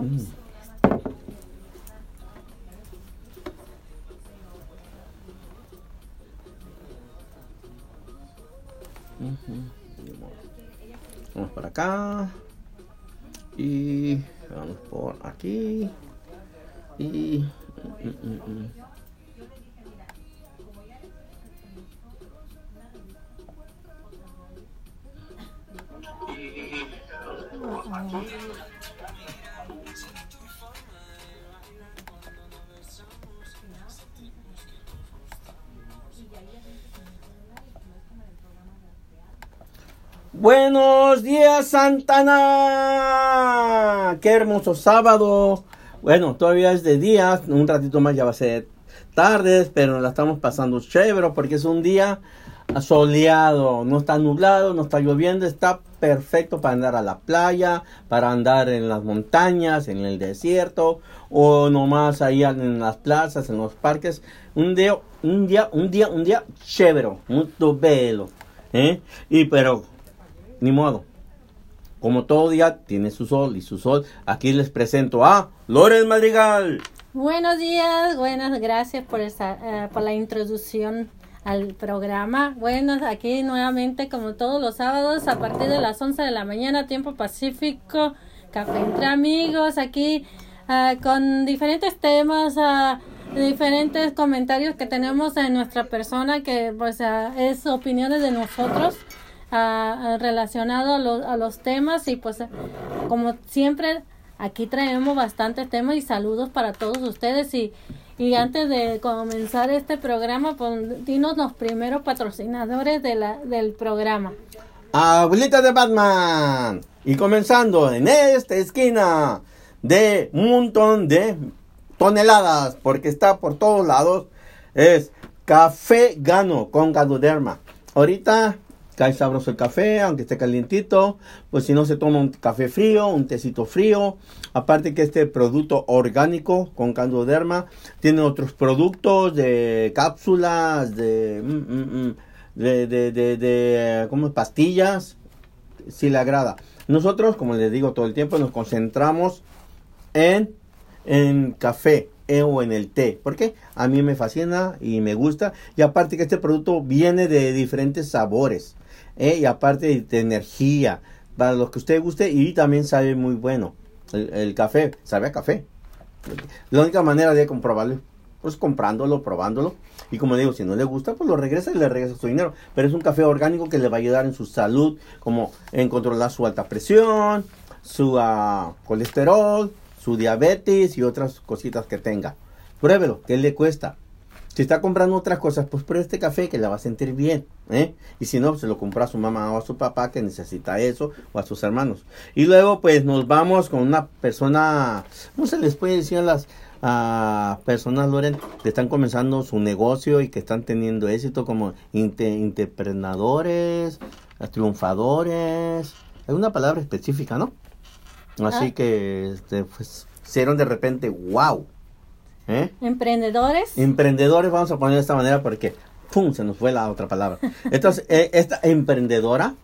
Mm. Vamos para acá. Y vamos por aquí. Y... Mm, mm, Buenos días, Santana. Qué hermoso sábado. Bueno, todavía es de día. Un ratito más ya va a ser tardes, pero la estamos pasando chévere porque es un día soleado. No está nublado, no está lloviendo. Está perfecto para andar a la playa, para andar en las montañas, en el desierto o nomás ahí en las plazas, en los parques. Un día, un día, un día, un día chévere, muy bello. ¿eh? Y pero ni modo. Como todo día tiene su sol y su sol. Aquí les presento a Loren Madrigal. Buenos días, buenas gracias por, esa, eh, por la introducción al programa. Bueno, aquí nuevamente como todos los sábados a partir de las 11 de la mañana, tiempo pacífico, café entre amigos, aquí uh, con diferentes temas, uh, diferentes comentarios que tenemos en nuestra persona que pues es opiniones de nosotros relacionado a, los, a los temas y pues como siempre aquí traemos bastantes temas y saludos para todos ustedes y, y antes de comenzar este programa, pues, dinos los primeros patrocinadores de la, del programa. Abuelita de Batman. Y comenzando en esta esquina de un montón de toneladas, porque está por todos lados, es Café Gano con Gadoderma. Ahorita cae sabroso el café, aunque esté calientito, pues si no se toma un café frío, un tecito frío, aparte que este producto orgánico con candoderma tiene otros productos de cápsulas, de, mm, mm, mm, de, de, de, de como pastillas, si le agrada. Nosotros, como les digo todo el tiempo, nos concentramos en, en café, e o en el té. porque A mí me fascina y me gusta. Y aparte que este producto viene de diferentes sabores. ¿Eh? y aparte de energía, para los que usted guste y también sabe muy bueno. El, café, sabe a café. La única manera de comprobarlo, pues comprándolo, probándolo. Y como digo, si no le gusta, pues lo regresa y le regresa su dinero. Pero es un café orgánico que le va a ayudar en su salud, como en controlar su alta presión, su ah, colesterol, su diabetes y otras cositas que tenga. Pruébelo, ¿qué le cuesta? Si está comprando otras cosas, pues pruebe este café que la va a sentir bien. ¿eh? Y si no, se lo compra a su mamá o a su papá que necesita eso, o a sus hermanos. Y luego, pues nos vamos con una persona, no se les puede decir a las personas, Loren, que están comenzando su negocio y que están teniendo éxito como entreprenadores, triunfadores. Hay una palabra específica, ¿no? Así ah. que, este, pues, hicieron de repente, wow ¿Eh? Emprendedores. Emprendedores, vamos a poner de esta manera porque, ¡pum!, se nos fue la otra palabra. Entonces, eh, esta emprendedora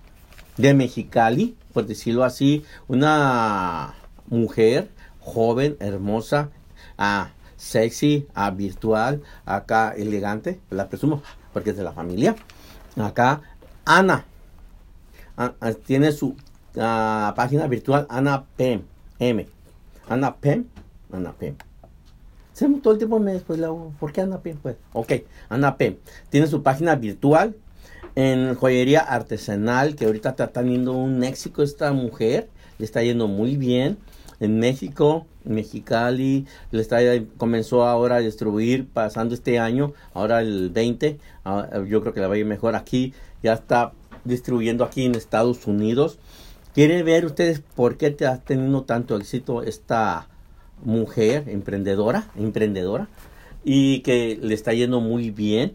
de Mexicali, por decirlo así, una mujer joven, hermosa, ah, sexy, ah, virtual, acá elegante, la presumo porque es de la familia. Acá, Ana, ah, tiene su página virtual Ana Pem, M. Ana Pem, Ana Pem todo el tiempo me después la ¿por qué Ana Pues, ok, Ana Tiene su página virtual en joyería artesanal, que ahorita está teniendo un éxito esta mujer, le está yendo muy bien. En México, Mexicali, le está, comenzó ahora a distribuir, pasando este año, ahora el 20, ah, yo creo que la va a ir mejor aquí, ya está distribuyendo aquí en Estados Unidos. ¿Quieren ver ustedes por qué te ha tenido tanto éxito esta mujer emprendedora, emprendedora, y que le está yendo muy bien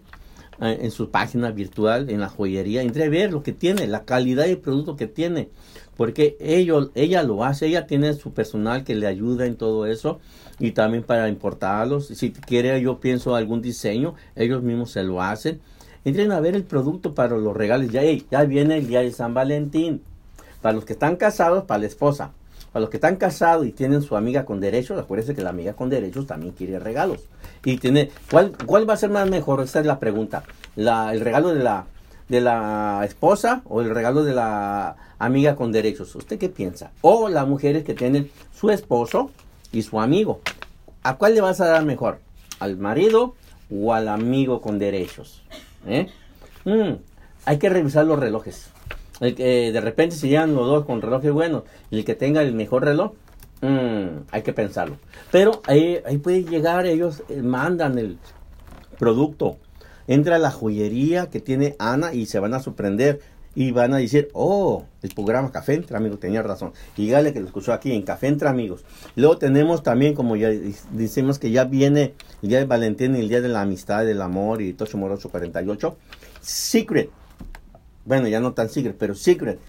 eh, en su página virtual, en la joyería. Entre ver lo que tiene, la calidad del producto que tiene, porque ellos, ella lo hace, ella tiene su personal que le ayuda en todo eso y también para importarlos. Si quiere, yo pienso algún diseño, ellos mismos se lo hacen. Entren a ver el producto para los regalos. Ya, ya viene el día de San Valentín. Para los que están casados, para la esposa para los que están casados y tienen su amiga con derechos, acuérdense que la amiga con derechos también quiere regalos. Y tiene, ¿cuál, va a ser más mejor? Esa es la pregunta. La, el regalo de la, de la esposa o el regalo de la amiga con derechos. ¿Usted qué piensa? O las mujeres que tienen su esposo y su amigo. ¿A cuál le vas a dar mejor? ¿Al marido o al amigo con derechos? ¿Eh? Mm, hay que revisar los relojes. El que de repente si llegan los dos con relojes buenos y el que tenga el mejor reloj, mm, hay que pensarlo. Pero ahí, ahí puede llegar, ellos eh, mandan el producto. Entra la joyería que tiene Ana y se van a sorprender y van a decir, oh, el programa Café Entre Amigos tenía razón. Y dígale que lo escuchó aquí en Café Entre Amigos. Luego tenemos también, como ya decimos que ya viene el día de Valentín y el día de la amistad, del amor y Tocho Morocho 48, Secret bueno, ya no tan secret, pero secret,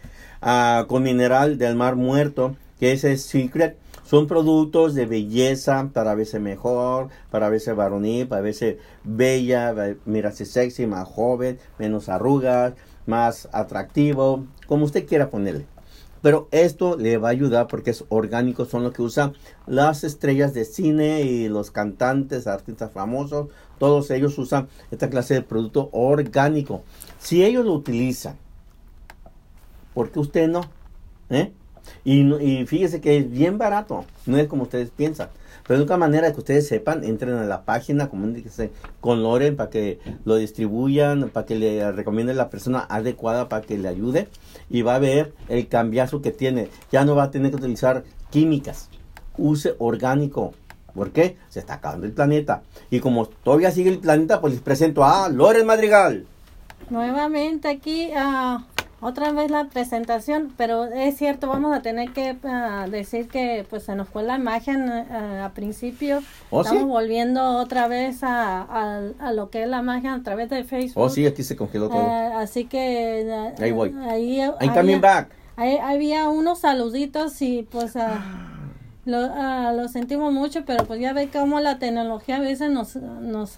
ah, con mineral del mar muerto, que ese es secret. Son productos de belleza para verse mejor, para verse varonil, para verse bella, mirarse sexy, más joven, menos arrugas, más atractivo, como usted quiera ponerle. Pero esto le va a ayudar porque es orgánico, son lo que usan las estrellas de cine y los cantantes, artistas famosos, todos ellos usan esta clase de producto orgánico. Si ellos lo utilizan, ¿por qué usted no? ¿Eh? Y, y, fíjese que es bien barato, no es como ustedes piensan. Pero de otra manera que ustedes sepan, entren a la página, comuníquense con Loren para que lo distribuyan, para que le recomienden la persona adecuada para que le ayude. Y va a ver el cambiazo que tiene. Ya no va a tener que utilizar químicas. Use orgánico. ¿Por qué? Se está acabando el planeta. Y como todavía sigue el planeta, pues les presento a Loren Madrigal. Nuevamente aquí uh, otra vez la presentación, pero es cierto, vamos a tener que uh, decir que pues se nos fue la imagen uh, a principio. ¿Oh, Estamos volviendo otra vez a, a, lo que es la imagen a través de Facebook. Oh, sí, aquí se congeló todo. así que... ahí voy. Ahí, I'm coming back. Ahí, había unos saluditos y pues... Lo, lo, sentimos mucho, pero pues ya ve cómo la tecnología a veces nos, nos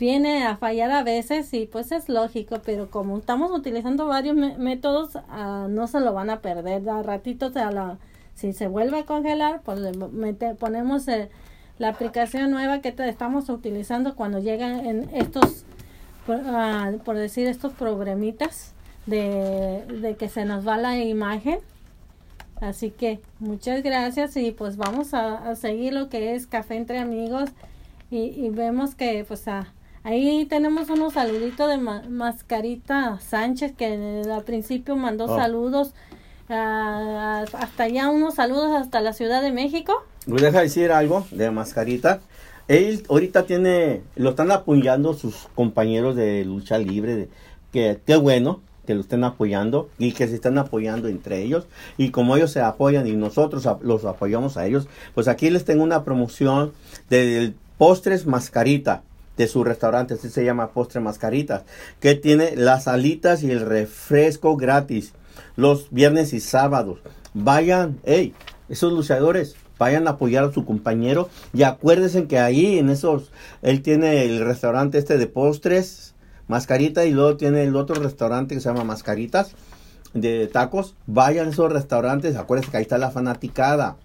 viene a fallar a veces y pues es lógico, pero como estamos utilizando varios métodos, uh, no se lo van a perder. A ratito, la, si se vuelve a congelar, pues mete, ponemos eh, la aplicación nueva que estamos utilizando cuando llegan en estos, uh, por decir, estos problemitas de que se nos va la imagen. Así que muchas gracias y pues vamos a, a seguir lo que es Café entre Amigos y, y vemos que pues a Ahí tenemos unos saluditos de Mascarita Sánchez que al principio mandó oh. saludos hasta allá, unos saludos hasta la Ciudad de México. ¿Me deja decir algo de Mascarita? Él ahorita tiene, lo están apoyando sus compañeros de lucha libre, que qué bueno que lo estén apoyando y que se están apoyando entre ellos. Y como ellos se apoyan y nosotros los apoyamos a ellos, pues aquí les tengo una promoción del postres Mascarita de su restaurante, así se llama Postre Mascaritas, que tiene las alitas y el refresco gratis los viernes y sábados. Vayan, hey, esos luchadores, vayan a apoyar a su compañero y acuérdense que ahí en esos, él tiene el restaurante este de postres, Mascarita, y luego tiene el otro restaurante que se llama Mascaritas de tacos. Vayan a esos restaurantes, acuérdense que ahí está la fanaticada.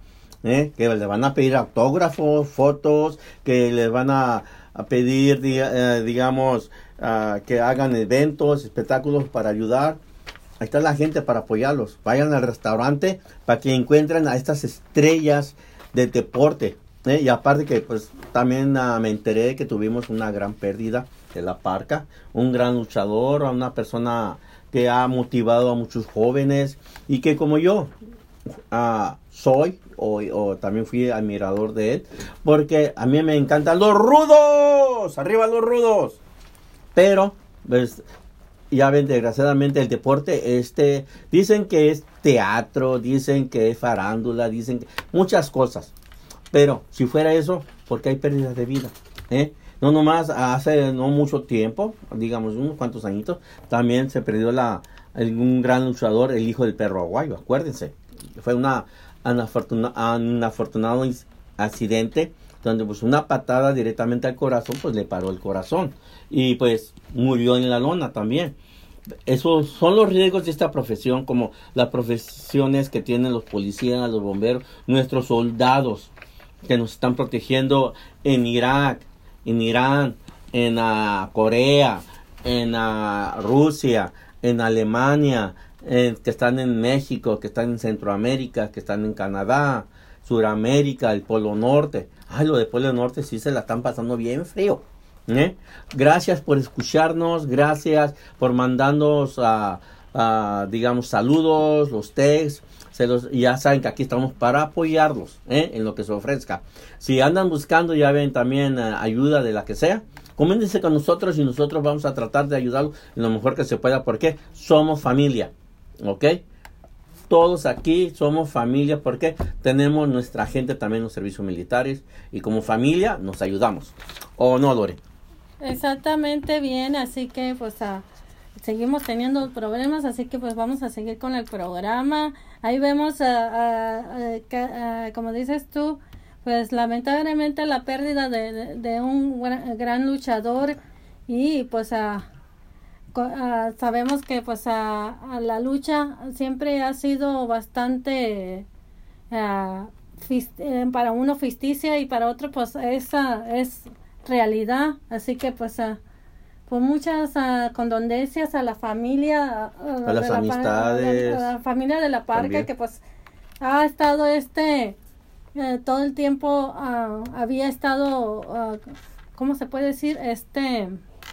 ¿eh? que le van a pedir autógrafos, fotos, que les van a pedir, eh, digamos, que hagan eventos, espectáculos para ayudar. Ahí está la gente para apoyarlos. Vayan al restaurante para que encuentren a estas estrellas de deporte. ¿eh? Y aparte que pues también ah, me enteré que tuvimos una gran pérdida de la parca. Un gran luchador, una persona que ha motivado a muchos jóvenes y que como yo uh, soy o, también fui admirador de él, porque a mí me encantan los rudos, arriba los rudos. Pero, pues, ya ven, desgraciadamente el deporte, este, dicen que es teatro, dicen que es farándula, dicen que, muchas cosas. Pero si fuera eso, porque hay pérdidas de vida, ¿eh? No nomás hace no mucho tiempo, digamos unos cuantos añitos, también se perdió la, un gran luchador, el hijo del perro aguayo, acuérdense. Fue una un afortunado accidente donde pues una patada directamente al corazón pues le paró el corazón y pues murió en la lona también. esos son los riesgos de esta profesión, como las profesiones que tienen los policías, los bomberos, nuestros soldados que nos están protegiendo en Irak, en Irán, en uh, Corea, en uh, Rusia, en Alemania, que están en México, que están en Centroamérica, que están en Canadá, Suramérica, el Polo Norte. Ay, lo de Polo Norte sí se la están pasando bien frío. ¿eh? Gracias por escucharnos, gracias por mandarnos a, digamos, saludos, los texts. Se los, ya saben que aquí estamos para apoyarlos ¿eh? en lo que se ofrezca. Si andan buscando, ya ven también eh, ayuda de la que sea, coméntense con nosotros y nosotros vamos a tratar de ayudarlos en lo mejor que se pueda porque somos familia. ¿Ok? Todos aquí somos familia porque tenemos nuestra gente también los servicios militares y como familia nos ayudamos. ¿O no, Lore? Exactamente bien, así que pues seguimos teniendo problemas, así que pues vamos a seguir con el programa. Ahí vemos, como dices tú, pues lamentablemente la pérdida de, un gran, luchador y pues a sabemos que pues a, la lucha siempre ha sido bastante eh, para uno ficticia y para otro pues esa es realidad. Así que pues, uh, pues muchas uh, condolencias a la familia, a las amistades, a la, familia de la parque que pues ha estado este eh, todo el tiempo había estado ¿cómo se puede decir? este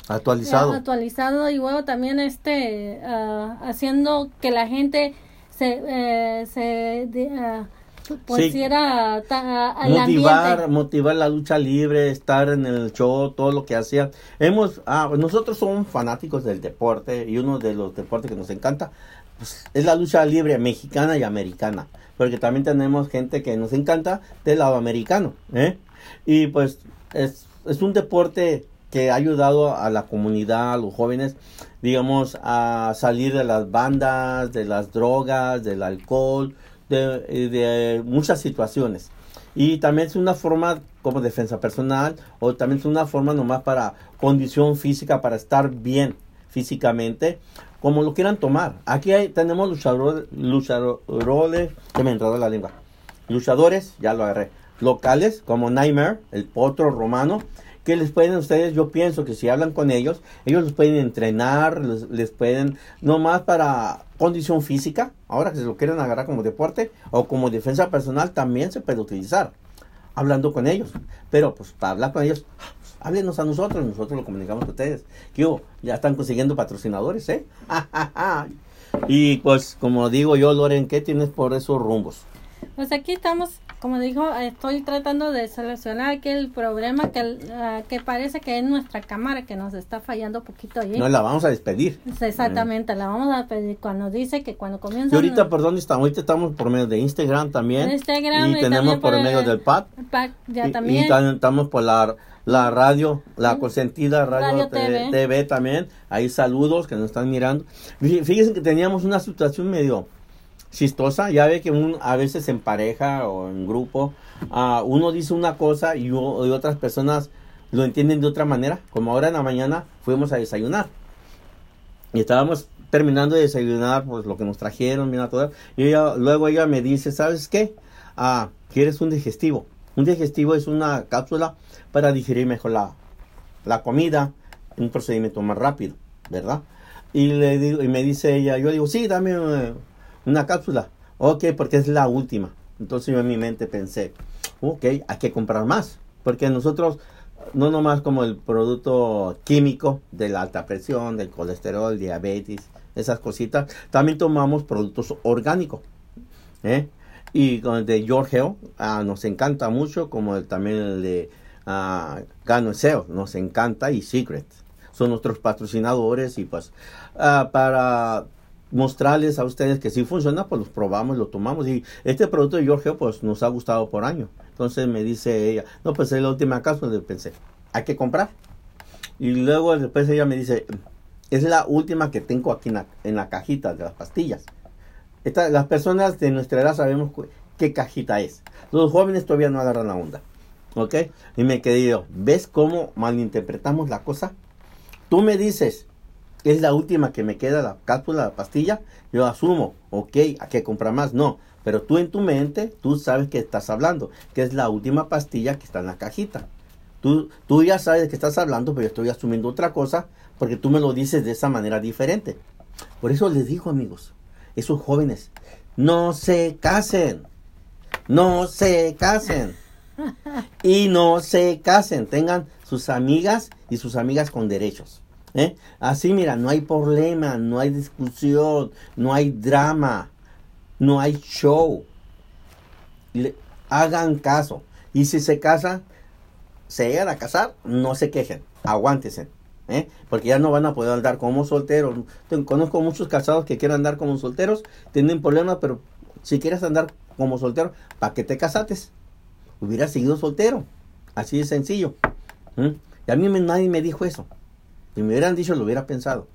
actualizado. actualizado y luego también este haciendo que la gente se eh, se pues era motivar, motivar la lucha libre, estar en el show, todo lo que hacía. Hemos, ah, nosotros somos fanáticos del deporte y uno de los deportes que nos encanta pues, es la lucha libre mexicana y americana, porque también tenemos gente que nos encanta del lado americano, ¿eh? Y pues es, es un deporte que ha ayudado a la comunidad, a los jóvenes, digamos, a salir de las bandas, de las drogas, del alcohol, de, muchas situaciones. Y también es una forma como defensa personal o también es una forma nomás para condición física, para estar bien físicamente, como lo quieran tomar. Aquí hay, tenemos luchadores, luchadores, que me entró la lengua, luchadores, ya lo agarré, locales como Nightmare, el potro romano, que les pueden ustedes, yo pienso que si hablan con ellos, ellos los pueden entrenar, les, les pueden, nomás para condición física, ahora que se lo quieren agarrar como deporte o como defensa personal, también se puede utilizar, hablando con ellos. Pero pues para hablar con ellos, háblenos a nosotros, nosotros lo comunicamos con ustedes. Que ya están consiguiendo patrocinadores, ¿eh? y pues como digo yo, Loren, ¿qué tienes por esos rumbos? Pues aquí estamos como dijo, estoy tratando de solucionar aquel problema que, ah, que parece que es nuestra cámara que nos está fallando un poquito ahí. No, la vamos a despedir. Exactamente, la vamos a pedir cuando dice que cuando comienza. Y ahorita, perdón, estamos, ahorita estamos por medio de Instagram también. Instagram y, tenemos por, medio del PAD. ya y, también. Y también estamos por la, la radio, la consentida radio, TV. TV. también. Ahí saludos que nos están mirando. Fíjense que teníamos una situación medio chistosa. Ya ve que a veces en pareja o en grupo uh, uno dice una cosa y, otras personas lo entienden de otra manera. Como ahora en la mañana fuimos a desayunar. Y estábamos terminando de desayunar, pues lo que nos trajeron, mira todo. Y luego ella me dice, ¿sabes qué? Ah, ¿quieres un digestivo? Un digestivo es una cápsula para digerir mejor la, la comida, un procedimiento más rápido, ¿verdad? Y le y me dice ella, yo digo, sí, dame eh, una cápsula. Ok, porque es la última. Entonces yo en mi mente pensé, ok, hay que comprar más. Porque nosotros, no nomás como el producto químico de la alta presión, del colesterol, diabetes, esas cositas, también tomamos productos orgánicos. ¿eh? Y de George ah, nos encanta mucho, como el, también el de uh, Gano SEO, nos encanta y Secret. Son nuestros patrocinadores y pues ah, para mostrarles a ustedes que si funciona, pues los probamos, lo tomamos. Y este producto de Giorgio, pues nos ha gustado por año. Entonces me dice ella, no, pues es la última casa donde pensé, hay que comprar. Y luego después ella me dice, es la última que tengo aquí en la, cajita de las pastillas. Esta, las personas de nuestra edad sabemos qué cajita es. Los jóvenes todavía no agarran la onda. ¿Ok? Y me quedé yo, ¿ves cómo malinterpretamos la cosa? Tú me dices, es la última que me queda, la cápsula, la pastilla, yo asumo, ok, hay que comprar más, no. Pero tú en tu mente, tú sabes que estás hablando, que es la última pastilla que está en la cajita. Tú, tú ya sabes de que estás hablando, pero yo estoy asumiendo otra cosa porque tú me lo dices de esa manera diferente. Por eso les digo, amigos, esos jóvenes, no se casen, no se casen. Y no se casen, tengan sus amigas y sus amigas con derechos. ¿Eh? Así, mira, no hay problema, no hay discusión, no hay drama, no hay show. hagan caso. Y si se casan, se llegan a casar, no se quejen, aguántense. ¿eh? Porque ya no van a poder andar como solteros. Conozco muchos casados que quieren andar como solteros, tienen problemas, pero si quieres andar como soltero, ¿para qué te casates? Hubiera seguido soltero. Así de sencillo. Y a mí nadie me dijo eso. Si me hubieran dicho, lo hubiera pensado.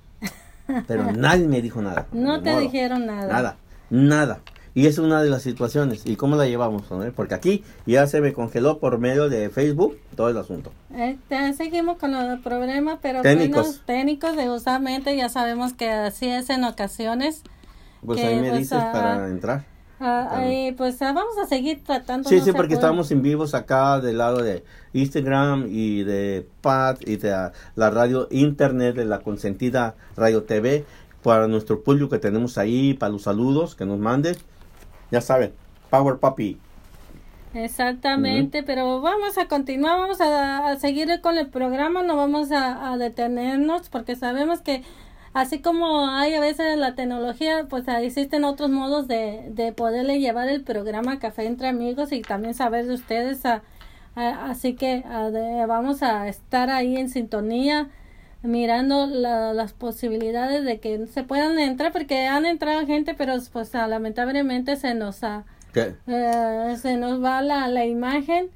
Pero nadie me dijo nada. No te dijeron nada. Nada, nada. Y es una de las situaciones. ¿Y cómo la llevamos? Porque aquí ya se me congeló por medio de Facebook todo el asunto. Este, seguimos con los problemas, pero técnicos. técnicos de justamente ya sabemos que así es en ocasiones. Pues ahí me pues, dices para ah, entrar. Ah, pues ah, vamos a seguir tratando. Sí, sí, porque estamos en vivos acá del lado de Instagram y de Pat y de la radio internet de la consentida Radio TV para nuestro público que tenemos ahí, para los saludos que nos manden. Ya saben, Power Papi. Exactamente, pero vamos a continuar, vamos a, seguir con el programa, no vamos a detenernos porque sabemos que así como hay a veces la tecnología, pues existen otros modos de, de poderle llevar el programa Café entre Amigos y también saber de ustedes. así que vamos a estar ahí en sintonía mirando las posibilidades de que se puedan entrar porque han entrado gente pero pues lamentablemente se nos ha, eh, se nos va la, la imagen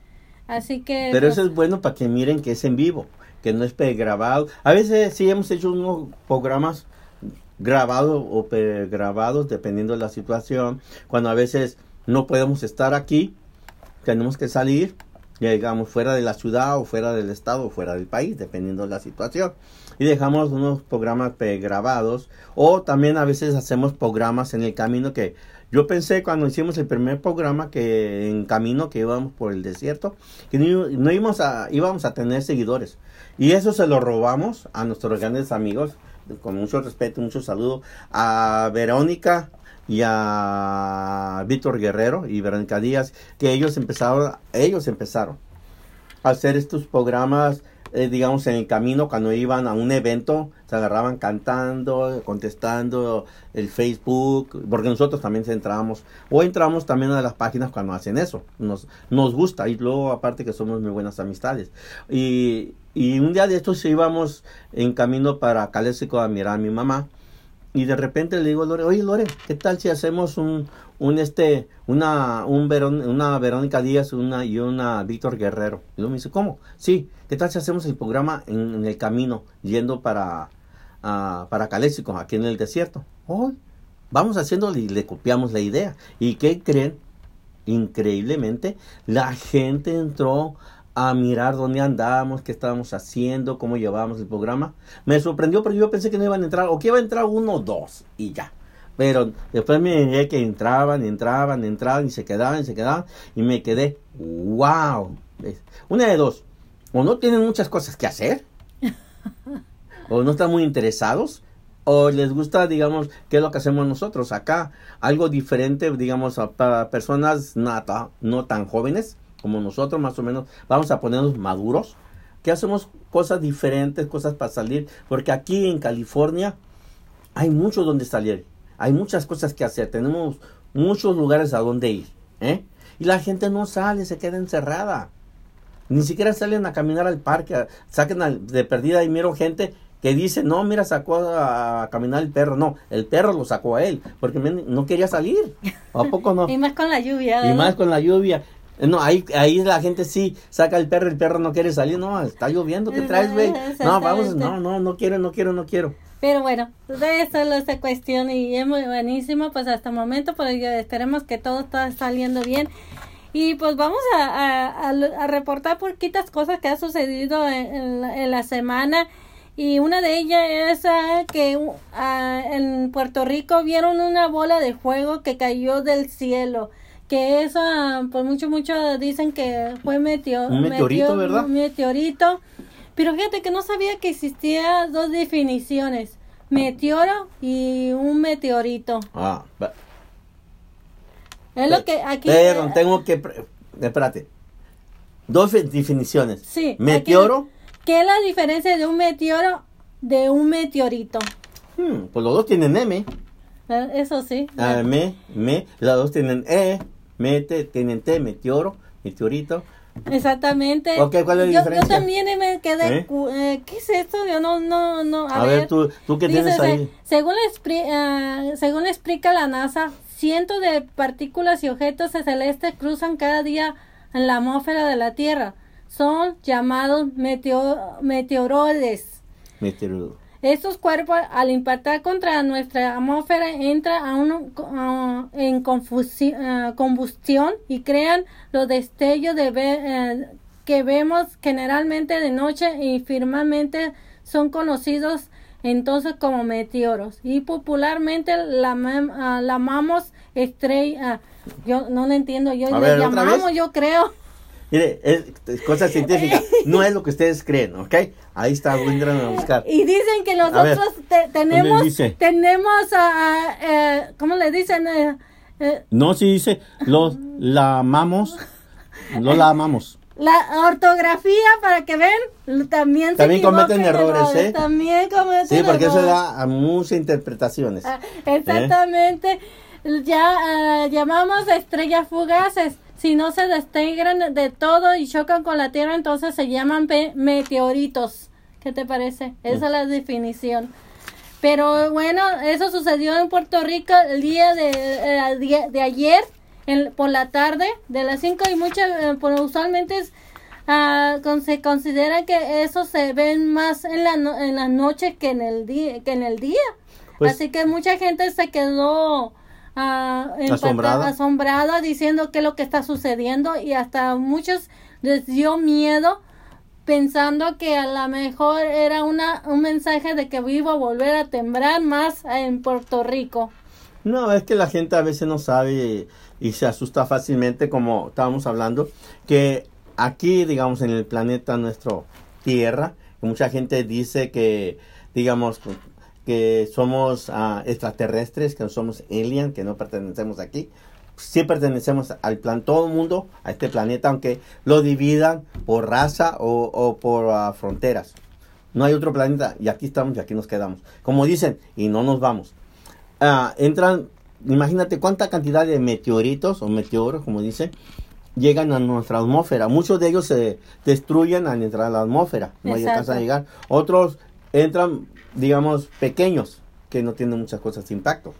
así que pero eso pues es bueno para que miren que es en vivo que no es pregrabado. A veces sí hemos hecho unos programas grabados o pregrabados dependiendo de la situación. Cuando a veces no podemos estar aquí, tenemos que salir, llegamos fuera de la ciudad o fuera del estado o fuera del país, dependiendo de la situación. Y dejamos unos programas pregrabados o también a veces hacemos programas en el camino que yo pensé cuando hicimos el primer programa que en camino que íbamos por el desierto, que no, no íbamos, a, íbamos a tener seguidores. Y eso se lo robamos a nuestros grandes amigos, con mucho respeto, mucho saludo, a Verónica y a Víctor Guerrero y Verónica Díaz, que ellos empezaron, ellos empezaron a hacer estos programas eh, digamos, en el camino, cuando iban a un evento, se agarraban cantando, contestando el Facebook, porque nosotros también entramos, o entramos también a las páginas cuando hacen eso, nos, nos gusta, y luego aparte que somos muy buenas amistades. Y, y un día de estos íbamos en camino para Calésico a mirar a mi mamá, y de repente le digo a Lore, oye Lore, ¿qué tal si hacemos un, un este, una, un una Verónica Díaz una, y una Víctor Guerrero? Y luego me dice, ¿cómo? Sí, ¿qué tal si hacemos el programa en, el camino, yendo para, uh, para aquí en el desierto? Oh, vamos haciendo y le copiamos la idea. ¿Y qué creen? Increíblemente, la gente entró a mirar dónde andábamos, qué estábamos haciendo, cómo llevábamos el programa. Me sorprendió porque yo pensé que no iban a entrar, o que iba a entrar uno o dos, y ya. Pero después me dije que entraban, entraban, entraban, y se quedaban, y se quedaban, y me quedé, wow. Una de dos, o no tienen muchas cosas que hacer, o no están muy interesados, o les gusta, digamos, qué es lo que hacemos nosotros. Acá, algo diferente, digamos, para personas no tan jóvenes, como nosotros más o menos, vamos a ponernos maduros, que hacemos cosas diferentes, cosas para salir, porque aquí en California hay mucho donde salir, hay muchas cosas que hacer, tenemos muchos lugares a donde ir, ¿eh? Y la gente no sale, se queda encerrada. Ni siquiera salen a caminar al parque, saquen de perdida y miro gente que dice, no, mira, sacó a, caminar el perro. No, el perro lo sacó a él, porque no quería salir. ¿A poco no? y más con la lluvia. Y más con la lluvia. No, ahí, ahí la gente sí saca el perro, el perro no quiere salir, no, está lloviendo, ¿qué traes, güey? No, vamos, no, no, no quiero, no quiero, no quiero. Pero bueno, de eso es esta cuestión y es muy buenísimo, pues hasta el momento, pues esperemos que todo está saliendo bien. Y pues vamos a, a, a, reportar poquitas cosas que ha sucedido en, en, la semana. Y una de ellas es ah, que ah, en Puerto Rico vieron una bola de fuego que cayó del cielo. Que eso, pues mucho, mucho dicen que fue meteo- Un meteorito, meteo- ¿verdad? Un meteorito. Pero fíjate que no sabía que existía dos definiciones. Meteoro y un meteorito. Ah, va- Es lo que aquí... Perdón, tengo que... Espérate. Dos definiciones. Sí. aquí- Meteoro. ¿Qué es la diferencia de un meteoro de un meteorito? hmm, pues los dos tienen M. Eh, Eso sí. Ah, me, me. Los dos tienen E. Mete, tienen T. Meteoro. Meteorito. Exactamente. Ok, ¿cuál es la yo, diferencia? Yo también me quedé. ¿Eh? eh, ¿Qué es esto? Yo no, no, no. A, A, ver, tú, tú qué tienes se- ahí. según, ah, según explica la NASA, cientos de partículas y objetos celestes cruzan cada día en la atmósfera de la Tierra. Son llamados meteo- meteoroides. Meteoro. Estos cuerpos, al impactar contra nuestra atmósfera, entran a un- en ah, combustión y crean los destellos de ve- eh, que vemos generalmente de noche y firmemente son conocidos entonces como meteoros y popularmente la ah, llamamos estrella. yo no lo entiendo, yo A le ver, ¿otra llamamos, yo creo. Mire, es, es cosa científica. No es lo que ustedes creen, ¿ok? Ahí está, entran a buscar. Y dicen que ver, nosotros te- tenemos, dice? tenemos, ah, eh, ¿cómo le dicen? Eh, eh, No, si dice, los la amamos, lo la amamos. la ortografía para que ven, también se También cometen errores, ¿eh? También cometen Sí, porque eso errores. da a muchas interpretaciones. Ah, Exactamente. Ya ah, llamamos estrellas fugaces. Si no se desintegran de todo y chocan con la Tierra, entonces se llaman meteoritos. ¿Qué te parece? Esa es la definición. Pero bueno, eso sucedió en Puerto Rico el día de, eh, de ayer, en- por la tarde, de las 5 y muchas, eh, pues, usualmente es, ah, con- se considera que eso se ven más en la, no- en las noches que en el día. Que en el día. Pues- Así que mucha gente se quedó ah, Asombrada. asombrada diciendo qué es lo que está sucediendo y hasta muchos les dio miedo pensando que a lo mejor era una, un mensaje de que iba a volver a temblar más en Puerto Rico. No, es que la gente a veces no sabe y, y se asusta fácilmente, como estábamos hablando, que aquí, digamos, en el planeta nuestro Tierra, mucha gente dice que, digamos, que somos ah, extraterrestres, que no somos alien, que no pertenecemos aquí. Sí pertenecemos al plan, todo el mundo, a este planeta, aunque lo dividan por raza o, o por ah, fronteras. No hay otro planeta y aquí estamos y aquí nos quedamos. Como dicen, y no nos vamos. Ah, entran, imagínate cuánta cantidad de meteoritos o meteoros, como dicen, llegan a nuestra atmósfera. Muchos de ellos se destruyen al entrar a la atmósfera, no alcanzan a llegar. Otros entran, digamos, pequeños, que no tienen muchas cosas de impacto.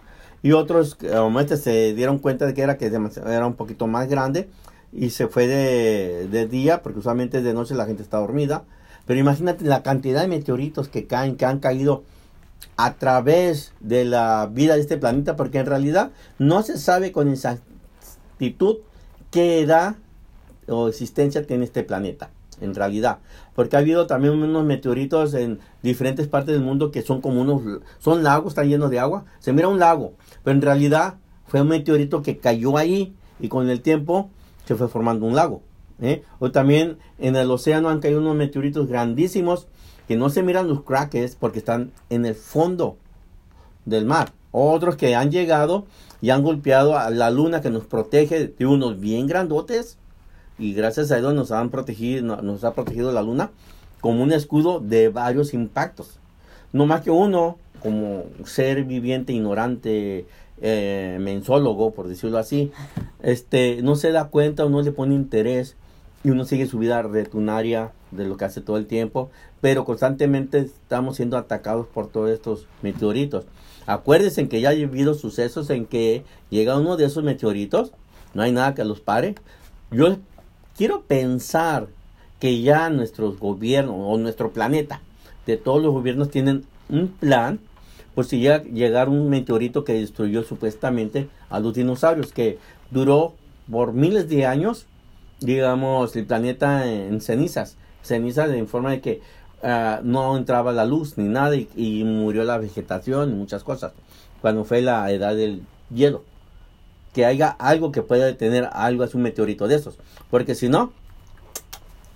Y otros, eh, como este, se dieron cuenta de que era, que era un poquito más grande y se fue de, de día, porque usualmente de noche la gente está dormida. Pero imagínate la cantidad de meteoritos que caen, que han caído a través de la vida de este planeta, porque en realidad no se sabe con exactitud qué edad o existencia tiene este planeta, en realidad. Porque ha habido también unos meteoritos en diferentes partes del mundo que son como unos, son lagos, están llenos de agua. Se mira un lago, pero en realidad fue un meteorito que cayó ahí y con el tiempo se fue formando un lago. ¿eh? O también en el océano han caído unos meteoritos grandísimos que no se miran los crackers porque están en el fondo del mar. Otros que han llegado y han golpeado a la luna que nos protege de unos bien grandotes y gracias a ellos nos han protegido, no- nos ha protegido la luna como un escudo de varios impactos. No más que uno, como ser viviente, ignorante, eh, mensólogo, por decirlo así, este, no se da cuenta o no le pone interés y uno sigue su vida rutinaria de lo que hace todo el tiempo, pero constantemente estamos siendo atacados por todos estos meteoritos. Acuérdense que ya ha habido sucesos en que llega uno de esos meteoritos, no hay nada que los pare. Yo quiero pensar que ya nuestros gobiernos o nuestro planeta, de todos los gobiernos tienen un plan por si llega llegar un meteorito que destruyó supuestamente a los dinosaurios, que duró por miles de años, digamos, el planeta en cenizas, cenizas en forma de que ah, no entraba la luz ni nada y murió la vegetación y muchas cosas. Cuando fue la edad del hielo. Que haya algo que pueda detener algo, es un meteorito de esos. Porque si no,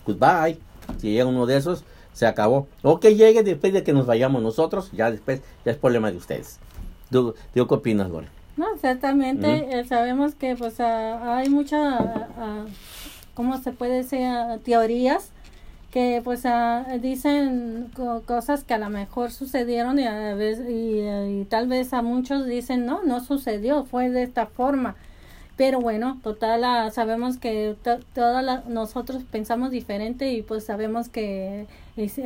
goodbye. Si llega uno de esos, se acabó. O que llegue después de que nos vayamos nosotros, ya después, ya es problema de ustedes. ¿Tú, tú qué opinas, Lore? No, exactamente. eh, sabemos que pues ah, hay muchas, ¿cómo se puede decir? Teorías que pues ah, dicen co- cosas que a lo mejor sucedieron y, a veces, y, tal vez a muchos dicen no, no sucedió, fue de esta forma. Pero bueno, total, ah, sabemos que to- todas las- nosotros pensamos diferente y pues sabemos que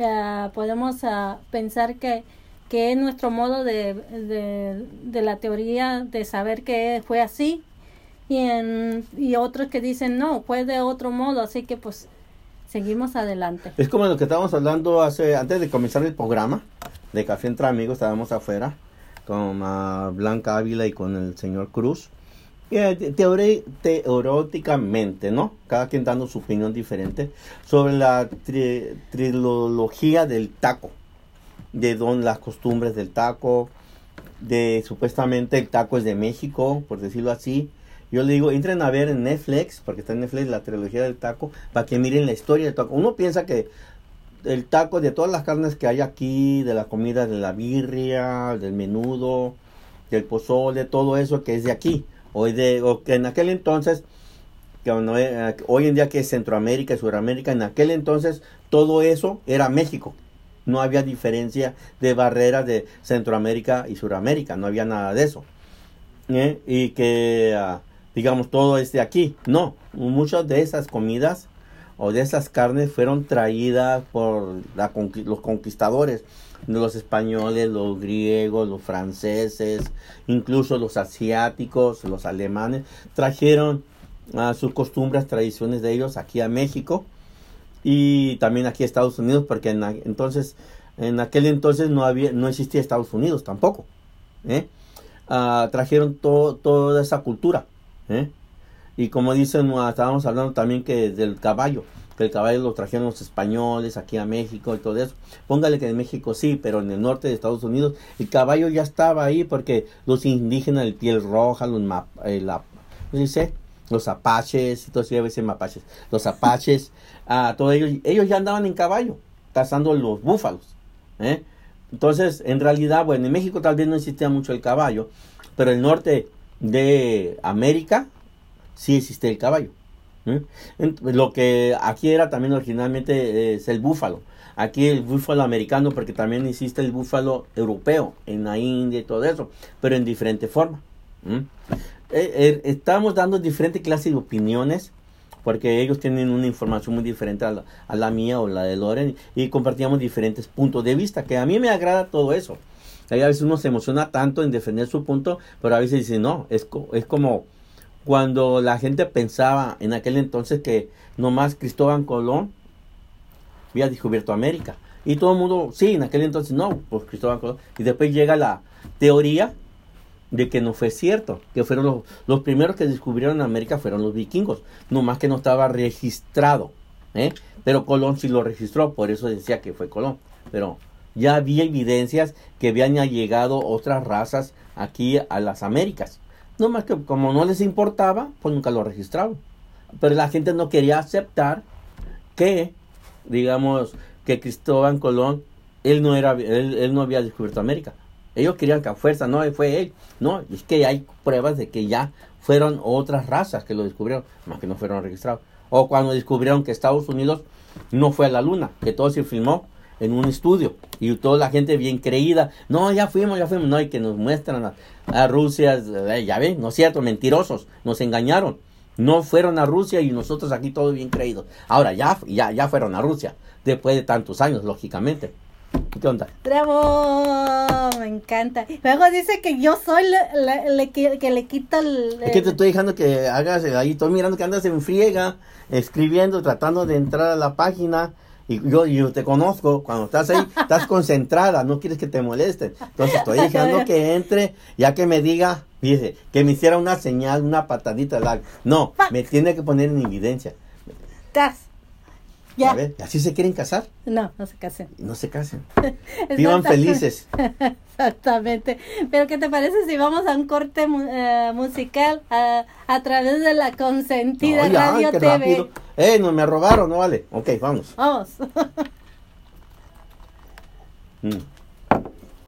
ah, podemos ah, pensar que, que es nuestro modo de, de, de la teoría de saber que fue así y, en, y otros que dicen no, fue de otro modo, así que pues seguimos adelante. Es como lo que estábamos hablando hace antes de comenzar el programa de Café entre Amigos, estábamos afuera con ah, Blanca Ávila y con el señor Cruz. Eh, te- teore- teoréticamente, ¿no? Cada quien dando su opinión diferente sobre la tri- trilogía del taco, de don, las costumbres del taco, de supuestamente el taco es de México, por decirlo así. Yo le digo, entren a ver en Netflix, porque está en Netflix la trilogía del taco, para que miren la historia del taco. Uno piensa que el taco, de todas las carnes que hay aquí, de la comida de la birria, del menudo, del pozole, todo eso que es de aquí, o, de, o que en aquel entonces, que eh, hoy en día que es Centroamérica y Sudamérica, en aquel entonces todo eso era México. No había diferencia de barreras de Centroamérica y Sudamérica, no había nada de eso. ¿eh? Y que, ah, digamos, todo es de aquí. No, muchas de esas comidas o de esas carnes fueron traídas por la los conquistadores, los españoles, los griegos, los franceses, incluso los asiáticos, los alemanes, trajeron ah, sus costumbres, tradiciones de ellos aquí a México y también aquí a Estados Unidos, porque en, entonces, en aquel entonces no había, no existía Estados Unidos tampoco. ¿eh? Ah, trajeron to- toda esa cultura. ¿Eh? Y como dicen, ah, estábamos hablando también que del caballo, que el caballo lo trajeron los españoles aquí a México y todo eso. Póngale que en México sí, pero en el norte de Estados Unidos el caballo ya estaba ahí porque los indígenas de piel roja, los ma- eh, los apaches, entonces mapaches, los apaches, ah, todos ellos, ellos ya andaban en caballo, cazando los búfalos. ¿eh? Entonces, en realidad, bueno, en México tal vez no existía mucho el caballo, pero el norte de América sí existe el caballo. ¿eh? Lo que aquí era también originalmente es el búfalo. Aquí el búfalo americano, porque también existe el búfalo europeo en la India y todo eso, pero en diferente forma. Eh, eh, estamos dando diferentes clases de opiniones porque ellos tienen una información muy diferente a la, a la mía o la de Loren y compartíamos diferentes puntos de vista, que a mí me agrada todo eso. Ahí a veces uno se emociona tanto en defender su punto, pero a veces dice, no, es, es como cuando la gente pensaba en aquel entonces que nomás Cristóbal Colón había descubierto América. Y todo el mundo, sí, en aquel entonces no, pues Cristóbal Colón. Y después llega la teoría de que no fue cierto, que fueron los, los primeros que descubrieron América fueron los vikingos, nomás que no estaba registrado, ¿eh? pero Colón sí lo registró, por eso decía que fue Colón, pero ya había evidencias que habían llegado otras razas aquí a las Américas, nomás que como no les importaba, pues nunca lo registraron, pero la gente no quería aceptar que, digamos, que Cristóbal Colón, él no era, él, él no había descubierto América. Ellos querían que a fuerza, no, fue él. No, es que hay pruebas de que ya fueron otras razas que lo descubrieron, más que no fueron registrados. O cuando descubrieron que Estados Unidos no fue a la luna, que todo se filmó en un estudio y toda la gente bien creída, no, ya fuimos, ya fuimos, no, y que nos muestran a, a Rusia, eh, ya ven, no es cierto, mentirosos, nos engañaron. No fueron a Rusia y nosotros aquí todos bien creídos. Ahora ya, ya, ya fueron a Rusia, después de tantos años, lógicamente. ¿Qué onda? ¡Bravo! Me encanta. Luego dice que yo soy la, la- la que, que le quita el... Es que te estoy dejando que hagas eh, ahí, estoy mirando que andas en friega, escribiendo, tratando de entrar a la página. Y yo, yo te conozco, cuando estás ahí, estás concentrada, no quieres que te molesten. Entonces estoy dejando que entre, ya que me diga, dice, que me hiciera una señal, una patadita. La, no, me tiene que poner en evidencia. Estás. Ya. A ver, ¿así se quieren casar? No, no se casen. No se casen. Vivan felices. Exactamente. Pero ¿qué te parece si vamos a un corte eh, musical a, a través de la consentida Ay, ay, Radio qué TV? rápido. Eh, no me robaron, no vale. Ok, vamos. Vamos. Mm.